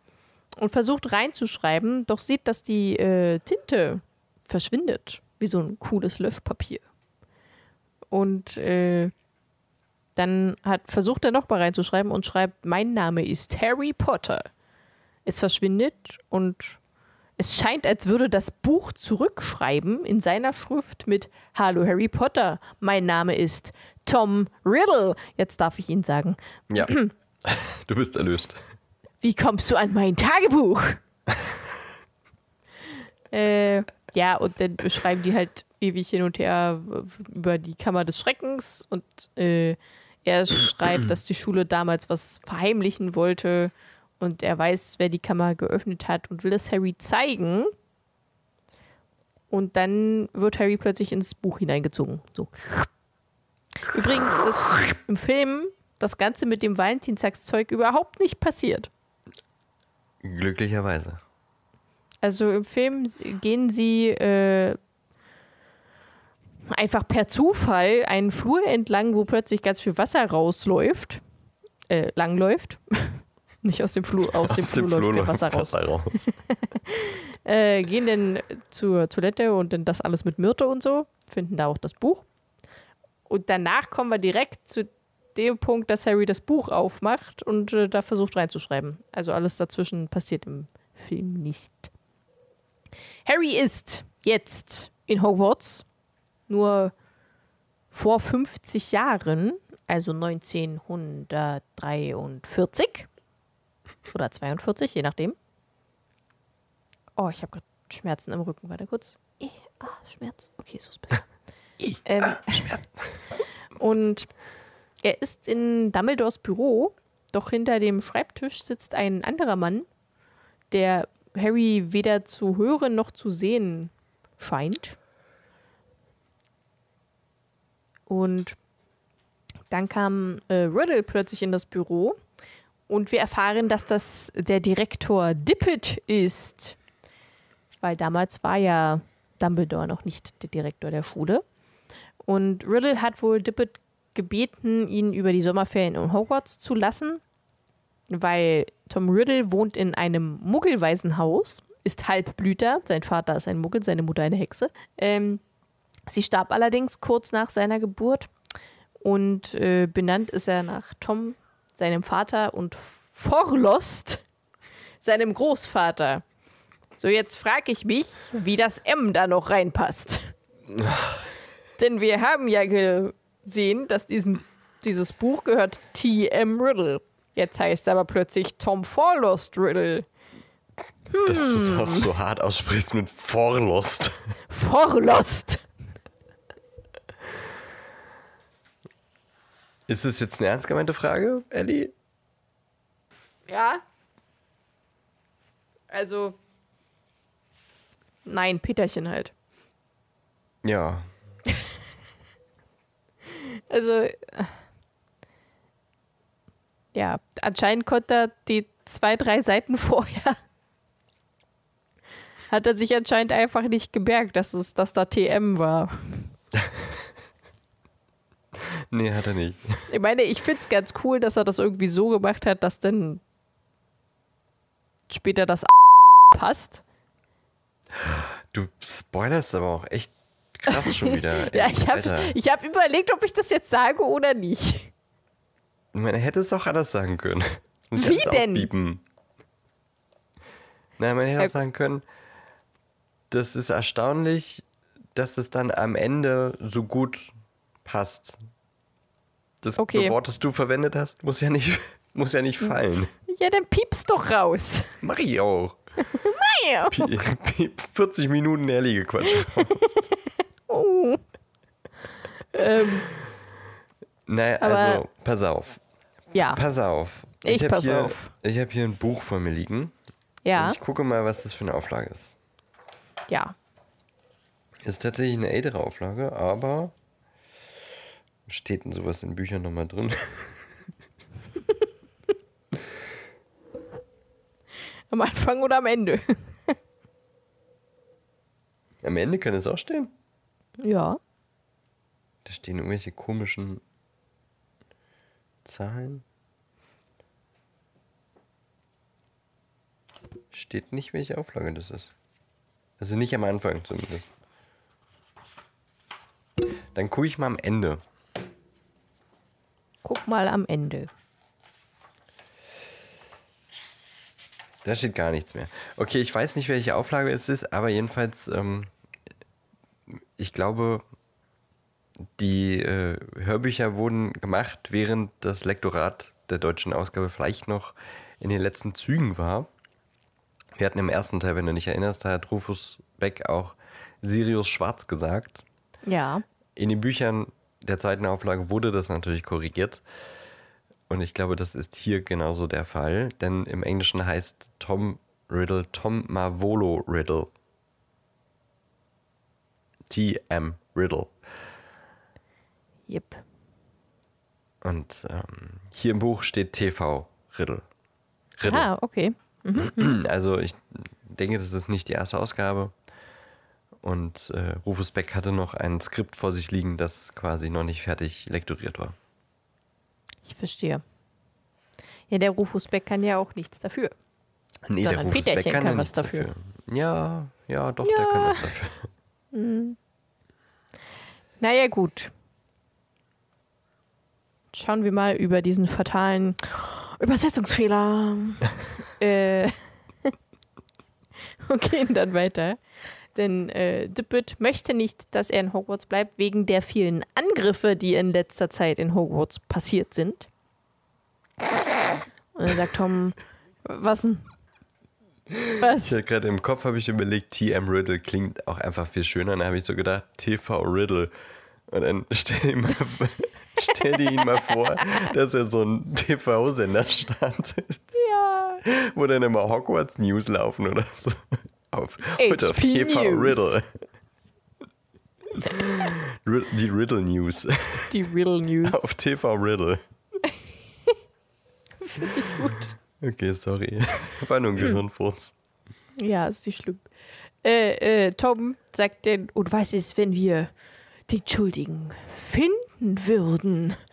Und versucht reinzuschreiben, doch sieht, dass die äh, Tinte verschwindet. Wie so ein cooles Löschpapier. Und äh, dann hat, versucht er nochmal reinzuschreiben und schreibt, mein Name ist Harry Potter. Es verschwindet und es scheint, als würde das Buch zurückschreiben in seiner Schrift mit Hallo Harry Potter, mein Name ist Tom Riddle. Jetzt darf ich ihn sagen. Ja. Du bist erlöst. Wie kommst du an mein Tagebuch? äh, ja, und dann schreiben die halt ewig hin und her über die Kammer des Schreckens und äh, er schreibt, dass die Schule damals was verheimlichen wollte und er weiß, wer die Kammer geöffnet hat und will es Harry zeigen. Und dann wird Harry plötzlich ins Buch hineingezogen. So. Übrigens ist im Film das Ganze mit dem Valentinstagszeug überhaupt nicht passiert. Glücklicherweise. Also im Film gehen sie äh, einfach per Zufall einen Flur entlang, wo plötzlich ganz viel Wasser rausläuft, äh, langläuft. Nicht aus dem Flur, aus, aus dem, Flur, Flur läuft Wasser raus. Wasser raus. äh, gehen dann zur Toilette und dann das alles mit Myrte und so, finden da auch das Buch. Und danach kommen wir direkt zu dem Punkt, dass Harry das Buch aufmacht und äh, da versucht reinzuschreiben. Also alles dazwischen passiert im Film nicht. Harry ist jetzt in Hogwarts, nur vor 50 Jahren, also 1943 oder 42, je nachdem. Oh, ich habe gerade Schmerzen im Rücken. Warte kurz. Eh, ah, Schmerz. Okay, so ist besser. ähm, ah, Schmerz. Und er ist in Dumbledores Büro, doch hinter dem Schreibtisch sitzt ein anderer Mann, der Harry weder zu hören noch zu sehen scheint. Und dann kam äh, Riddle plötzlich in das Büro und wir erfahren, dass das der Direktor Dippet ist. Weil damals war ja Dumbledore noch nicht der Direktor der Schule. Und Riddle hat wohl Dippet gebeten, ihn über die Sommerferien in Hogwarts zu lassen, weil Tom Riddle wohnt in einem Muggelwaisenhaus, ist Halbblüter. Sein Vater ist ein Muggel, seine Mutter eine Hexe. Ähm, sie starb allerdings kurz nach seiner Geburt und äh, benannt ist er nach Tom, seinem Vater, und Forlost, seinem Großvater. So, jetzt frage ich mich, wie das M da noch reinpasst. Denn wir haben ja gesehen, dass diesem, dieses Buch gehört T.M. Riddle. Jetzt heißt er aber plötzlich Tom Forlost Riddle. Hm. Dass du es auch so hart aussprichst mit Forlost. Forlost. Ist das jetzt eine ernst gemeinte Frage, Ellie? Ja. Also. Nein, Peterchen halt. Ja. also. Ja, anscheinend konnte er die zwei, drei Seiten vorher. Hat er sich anscheinend einfach nicht gemerkt, dass es dass da TM war. nee, hat er nicht. Ich meine, ich finde es ganz cool, dass er das irgendwie so gemacht hat, dass dann später das passt. Du spoilerst aber auch echt krass schon wieder. ja, ich habe hab überlegt, ob ich das jetzt sage oder nicht. Man hätte es auch anders sagen können. Man Wie denn? Biepen. Na, man hätte ja. auch sagen können, das ist erstaunlich, dass es dann am Ende so gut passt. Das okay. Wort, das du verwendet hast, muss ja nicht, muss ja nicht fallen. Ja, dann piepst doch raus. Mach ich auch. Mach ich auch. Piep, piep, 40 Minuten ehrliche Quatsch raus. oh. ähm. Naja, also, pass auf. Ja. Pass auf. Ich, ich pass hier, auf. Ich habe hier ein Buch vor mir liegen. Ja. Und ich gucke mal, was das für eine Auflage ist. Ja. Ist tatsächlich eine ältere Auflage, aber steht denn sowas in Büchern nochmal drin? am Anfang oder am Ende? am Ende kann es auch stehen. Ja. Da stehen irgendwelche komischen Zahlen. Steht nicht, welche Auflage das ist. Also nicht am Anfang zumindest. Dann gucke ich mal am Ende. Guck mal am Ende. Da steht gar nichts mehr. Okay, ich weiß nicht, welche Auflage es ist, aber jedenfalls, ähm, ich glaube, die äh, Hörbücher wurden gemacht, während das Lektorat der deutschen Ausgabe vielleicht noch in den letzten Zügen war. Wir hatten im ersten Teil, wenn du dich erinnerst, da hat Rufus Beck auch Sirius Schwarz gesagt. Ja. In den Büchern der zweiten Auflage wurde das natürlich korrigiert. Und ich glaube, das ist hier genauso der Fall, denn im Englischen heißt Tom Riddle Tom Marvolo Riddle. T.M. Riddle. Yep. Und ähm, hier im Buch steht TV Riddle. Riddle. Ah, okay. Also ich denke, das ist nicht die erste Ausgabe. Und äh, Rufus Beck hatte noch ein Skript vor sich liegen, das quasi noch nicht fertig lektoriert war. Ich verstehe. Ja, der Rufus Beck kann ja auch nichts dafür. Nee, Sondern Peterchen kann ja was nichts dafür. Ja, ja, doch, der kann was dafür. Naja, gut. Schauen wir mal über diesen fatalen Übersetzungsfehler. äh, und gehen dann weiter. Denn äh, Dippet möchte nicht, dass er in Hogwarts bleibt, wegen der vielen Angriffe, die in letzter Zeit in Hogwarts passiert sind. Und dann sagt Tom, was denn? Was? Ich hatte gerade im Kopf habe ich überlegt, TM Riddle klingt auch einfach viel schöner. Dann habe ich so gedacht, TV Riddle. Und dann stell dir, mal, stell dir ihn mal vor, dass er so ein TV-Sender startet, Ja. wo dann immer Hogwarts News laufen oder so. Auf, heute auf TV News. Riddle. Rid- Die Riddle News Die Riddle News. auf TV Riddle. Finde ich gut. Okay, sorry. War nur ein Gehirnfurz. Ja, ist nicht schlimm. Äh, äh, Tom sagt denn, und was ist, wenn wir den Schuldigen finden würden?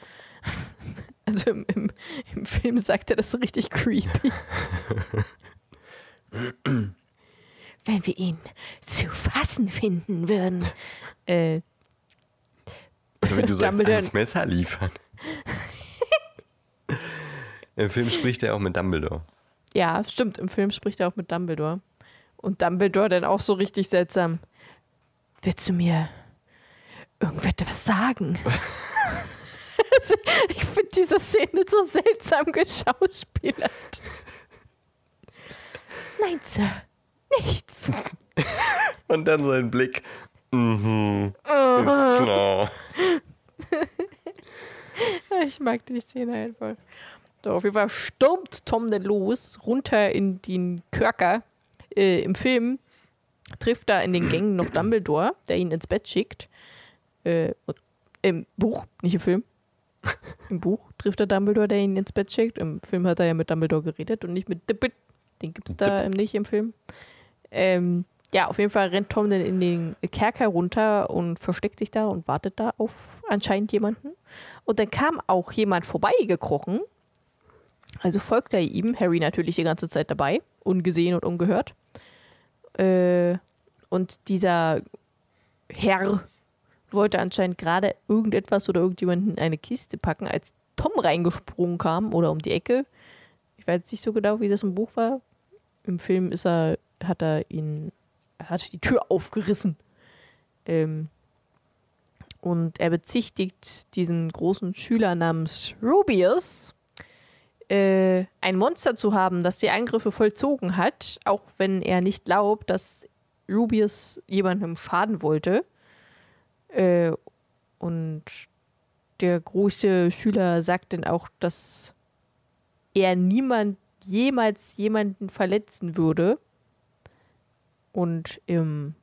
Also im, im, im Film sagt er das richtig creepy. wenn wir ihn zu fassen finden würden. Äh, Oder wie du sagst, ans Messer liefern. Im Film spricht er auch mit Dumbledore. ja, stimmt, im Film spricht er auch mit Dumbledore. Und Dumbledore dann auch so richtig seltsam. Willst du mir irgendetwas sagen? Ich finde diese Szene so seltsam geschauspielert. Nein, Sir, nichts. Und dann sein Blick. Mhm. Ist klar. Ich mag die Szene einfach. So, auf jeden Fall stürmt Tom dann los, runter in den Körker. Äh, Im Film trifft er in den Gängen noch Dumbledore, der ihn ins Bett schickt. Äh, Im Buch, nicht im Film. Im Buch trifft er Dumbledore, der ihn ins Bett schickt. Im Film hat er ja mit Dumbledore geredet und nicht mit Dippet. Den gibt es da ähm, nicht im Film. Ähm, ja, auf jeden Fall rennt Tom dann in den Kerker runter und versteckt sich da und wartet da auf anscheinend jemanden. Und dann kam auch jemand vorbeigekrochen. Also folgt er ihm, Harry natürlich die ganze Zeit dabei, ungesehen und ungehört. Äh, und dieser Herr wollte anscheinend gerade irgendetwas oder irgendjemanden in eine Kiste packen, als Tom reingesprungen kam oder um die Ecke. Ich weiß nicht so genau, wie das im Buch war. Im Film ist er, hat er ihn, hat die Tür aufgerissen. Ähm, und er bezichtigt diesen großen Schüler namens Rubius, äh, ein Monster zu haben, das die Angriffe vollzogen hat, auch wenn er nicht glaubt, dass Rubius jemandem schaden wollte. Äh, und der große Schüler sagt dann auch, dass er niemand jemals jemanden verletzen würde. Und im,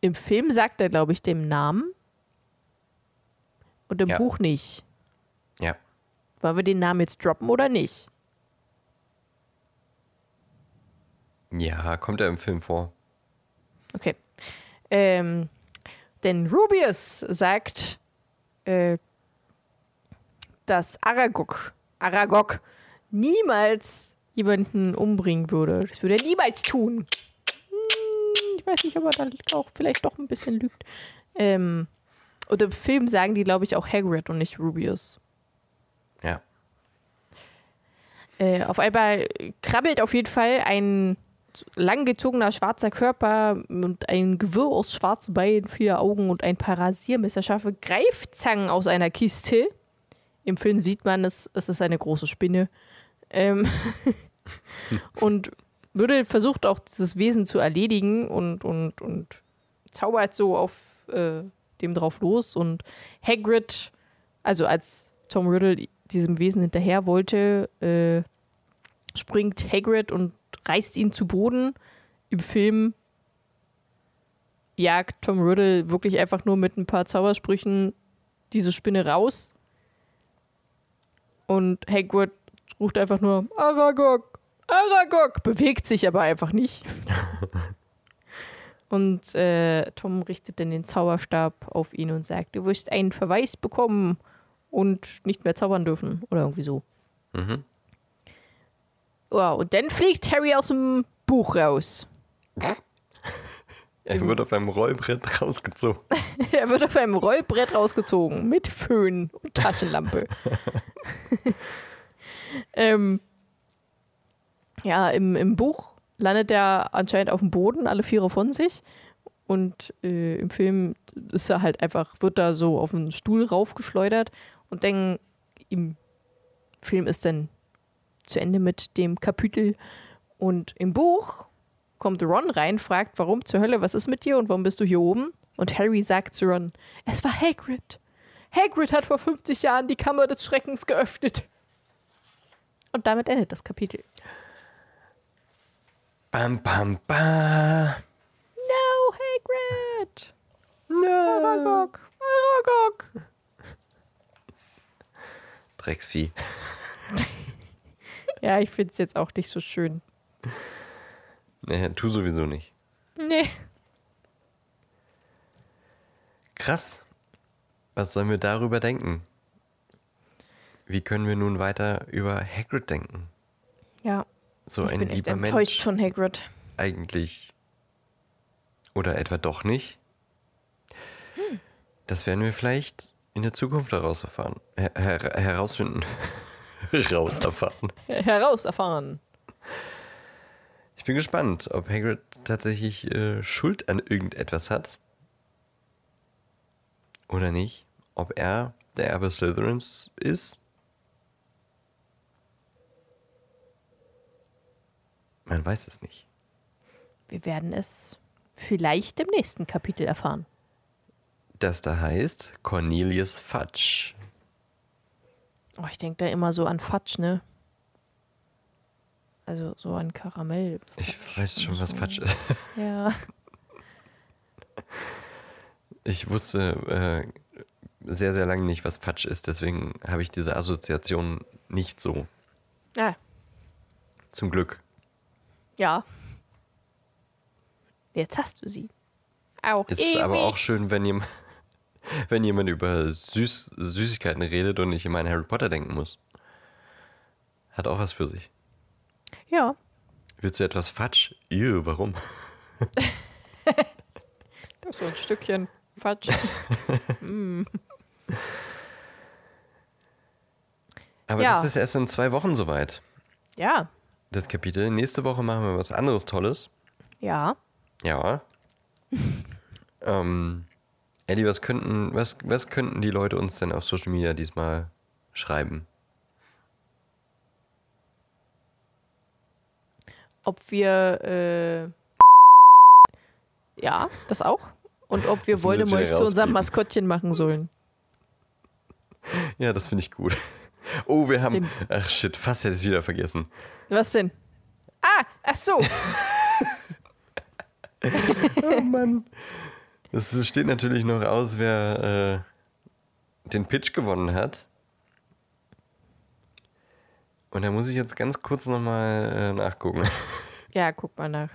im Film sagt er, glaube ich, dem Namen. Und im Ja. Buch nicht. Ja. Wollen wir den Namen jetzt droppen oder nicht? Ja, kommt er im Film vor. Okay. Ähm, denn Rubius sagt, äh, dass Aragog, Aragog niemals jemanden umbringen würde. Das würde er niemals tun. Ich weiß nicht, ob er dann auch vielleicht doch ein bisschen lügt. Ähm, und im Film sagen die, glaube ich, auch Hagrid und nicht Rubius. Ja. Äh, auf einmal krabbelt auf jeden Fall ein langgezogener schwarzer Körper und ein Gewirr aus schwarzen Beinen, vier Augen und ein paar rasiermesserscharfe Greifzangen aus einer Kiste. Im Film sieht man, es, es ist eine große Spinne. Ähm und Riddle versucht auch dieses Wesen zu erledigen und, und, und zaubert so auf äh, dem drauf los. Und Hagrid, also als Tom Riddle diesem Wesen hinterher wollte, äh, springt Hagrid und reißt ihn zu Boden. Im Film jagt Tom Riddle wirklich einfach nur mit ein paar Zaubersprüchen diese Spinne raus. Und Hagrid ruft einfach nur Aragog, Aragog, bewegt sich aber einfach nicht. und äh, Tom richtet dann den Zauberstab auf ihn und sagt, du wirst einen Verweis bekommen und nicht mehr zaubern dürfen. Oder irgendwie so. Mhm. Wow, und dann fliegt Harry aus dem Buch raus. Er wird auf einem Rollbrett rausgezogen. er wird auf einem Rollbrett rausgezogen mit Föhn und Taschenlampe. ähm, ja, im, im Buch landet er anscheinend auf dem Boden, alle Viere von sich. Und äh, im Film ist er halt einfach, wird da so auf einen Stuhl raufgeschleudert und dann im Film ist dann zu Ende mit dem Kapitel. Und im Buch kommt Ron rein, fragt, warum zur Hölle, was ist mit dir und warum bist du hier oben? Und Harry sagt zu Ron, es war Hagrid. Hagrid hat vor 50 Jahren die Kammer des Schreckens geöffnet. Und damit endet das Kapitel. Bam, bam, bam. No, Hagrid! No. Aragog! Aragog! Drecksvieh. Ja, ich finde es jetzt auch nicht so schön. Nee, tu sowieso nicht. Nee. Krass. Was sollen wir darüber denken? Wie können wir nun weiter über Hagrid denken? Ja, So ich ein bin echt lieber enttäuscht Mensch von Hagrid. eigentlich. Oder etwa doch nicht? Hm. Das werden wir vielleicht in der Zukunft heraus erfahren. Her her herausfinden. Raus erfahren. Heraus erfahren. Ich bin gespannt, ob Hagrid tatsächlich äh, Schuld an irgendetwas hat. Oder nicht. Ob er der Erbe Slytherins ist. Man weiß es nicht. Wir werden es vielleicht im nächsten Kapitel erfahren. Das da heißt Cornelius Fudge. Oh, ich denke da immer so an Fatsch, ne? Also so an Karamell. Ich Fatsch weiß schon, was. Fudge ist. Ja. Ich wusste äh, sehr, sehr lange nicht, was Fudge ist. Deswegen habe ich diese Assoziation nicht so. Ja. Zum Glück. Ja. Jetzt hast du sie. Auch Ist ewig. aber auch schön, wenn jemand, wenn jemand über Süß, Süßigkeiten redet und ich immer an Harry Potter denken muss. Hat auch was für sich. Ja. Willst du etwas Fatsch? Ew, warum? So ein Stückchen Fatsch. Aber Ja. das ist erst in zwei Wochen soweit. ja. Das Kapitel. Nächste Woche machen wir was anderes Tolles. Ja. Ja. ähm, Eddie, was könnten, was, was könnten die Leute uns denn auf Social Media diesmal schreiben? Ob wir äh, ja, das auch. Und ob wir Voldemort zu unserem. Maskottchen machen sollen. Ja, das finde ich gut. Oh, wir haben. Dem- Ach shit, fast hätte ich es wieder vergessen. Was denn? Ah, ach so. Oh Mann. Es steht natürlich noch aus, wer äh, den Pitch gewonnen hat. Und da muss ich jetzt ganz kurz nochmal äh, nachgucken. Ja, guck mal nach.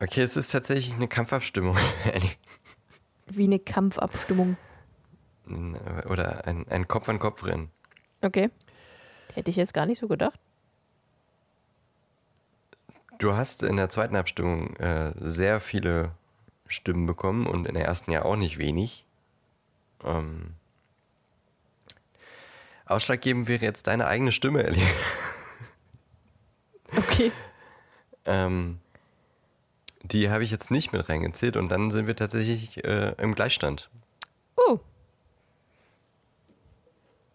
Okay, es ist tatsächlich eine Kampfabstimmung. Wie eine Kampfabstimmung. Oder ein, ein Kopf-an-Kopf-Rennen. Okay. Hätte ich jetzt gar nicht so gedacht. Du hast in der zweiten Abstimmung äh, sehr viele Stimmen bekommen und in der ersten ja auch nicht wenig. Ähm, ausschlaggebend wäre jetzt deine eigene Stimme, Ellie. Okay. Ähm, die habe ich jetzt nicht mit reingezählt und dann sind wir tatsächlich äh, im Gleichstand. Uh.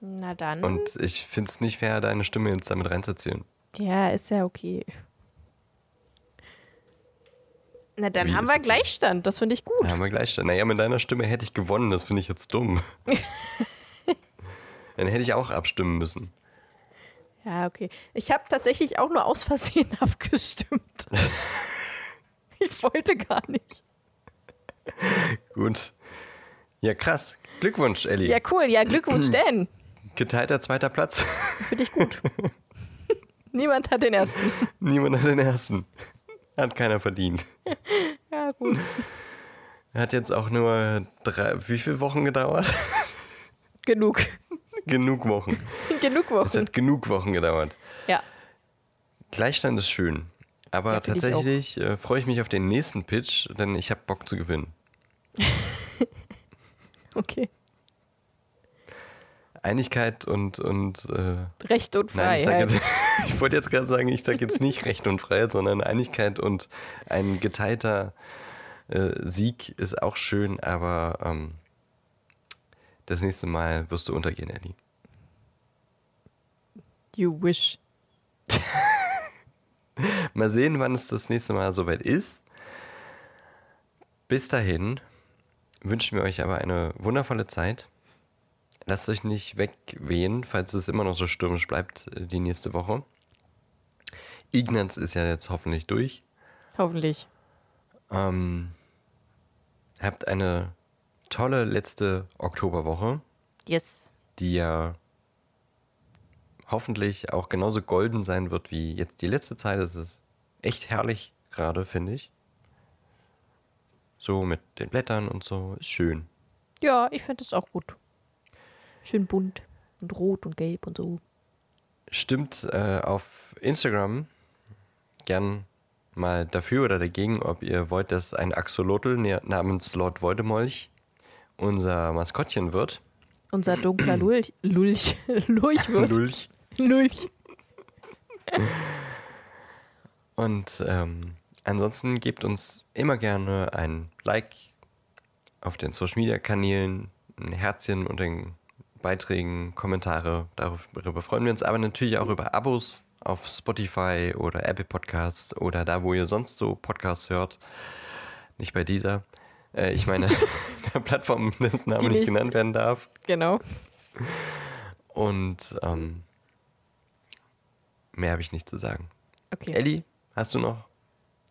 Na dann. Und ich finde es nicht fair, deine Stimme jetzt damit reinzuziehen. ja, ist ja okay. Na dann Wie haben wir okay? Gleichstand. Das finde ich gut. Da haben wir Gleichstand. Naja, mit deiner Stimme hätte ich gewonnen, das finde ich jetzt dumm. dann hätte ich auch abstimmen müssen. Ja, okay. Ich habe tatsächlich auch nur aus Versehen abgestimmt. ich wollte gar nicht. Gut. Ja, krass. Glückwunsch, Ellie. Ja, cool. Ja, Glückwunsch, Dan. Geteilter zweiter Platz. Finde ich gut. Niemand hat den ersten. Niemand hat den ersten. Hat keiner verdient. Ja, gut. Hat jetzt auch nur drei, wie viele Wochen gedauert? Genug. genug Wochen. Genug Es Wochen. hat genug Wochen gedauert. Ja. Gleichstand ist schön. Aber Ja, find ich tatsächlich äh, freue ich mich auf den nächsten Pitch, denn ich habe Bock zu gewinnen. Okay. Einigkeit und, und äh, Recht und nein, ich, Freiheit. jetzt, ich wollte jetzt gerade sagen, ich sage jetzt nicht Recht und Freiheit, sondern Einigkeit und ein geteilter äh, Sieg ist auch schön, aber ähm, das nächste Mal wirst du untergehen, Ellie. You wish. Mal sehen, wann es das nächste Mal soweit ist. Bis dahin wünschen wir euch aber eine wundervolle Zeit. Lasst euch nicht wegwehen, falls es immer noch so stürmisch bleibt äh, die nächste Woche. Ignaz ist ja jetzt hoffentlich durch. Hoffentlich. Ähm, habt eine tolle letzte Oktoberwoche, Yes. die ja hoffentlich auch genauso golden sein wird wie jetzt die letzte Zeit. Es ist echt herrlich gerade, finde ich. So mit den Blättern und so, ist schön. Ja, ich finde es auch gut. Schön bunt und rot und gelb und so. Stimmt äh, auf Instagram gern mal dafür oder dagegen, ob ihr wollt, dass ein Axolotl na- namens Lord Voldemolch unser Maskottchen wird. Unser dunkler Lulch. Lulch. Lulch wird. Lulch. Lulch. Und ähm, ansonsten gebt uns immer gerne ein Like auf den Social Media Kanälen, ein Herzchen und den Beiträgen, Kommentare. Darüber freuen wir uns aber natürlich auch über Abos auf Spotify oder Apple Podcasts oder da, wo ihr sonst so Podcasts hört. Nicht bei dieser. Äh, ich meine, der Plattform, dessen Name nicht- genannt werden darf. Genau. Und ähm, mehr habe ich nicht zu sagen. Okay. Elli, hast du noch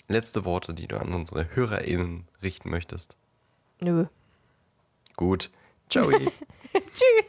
letzte Worte, die du an unsere HörerInnen richten möchtest? Nö. Gut. Ciao. Tschüss.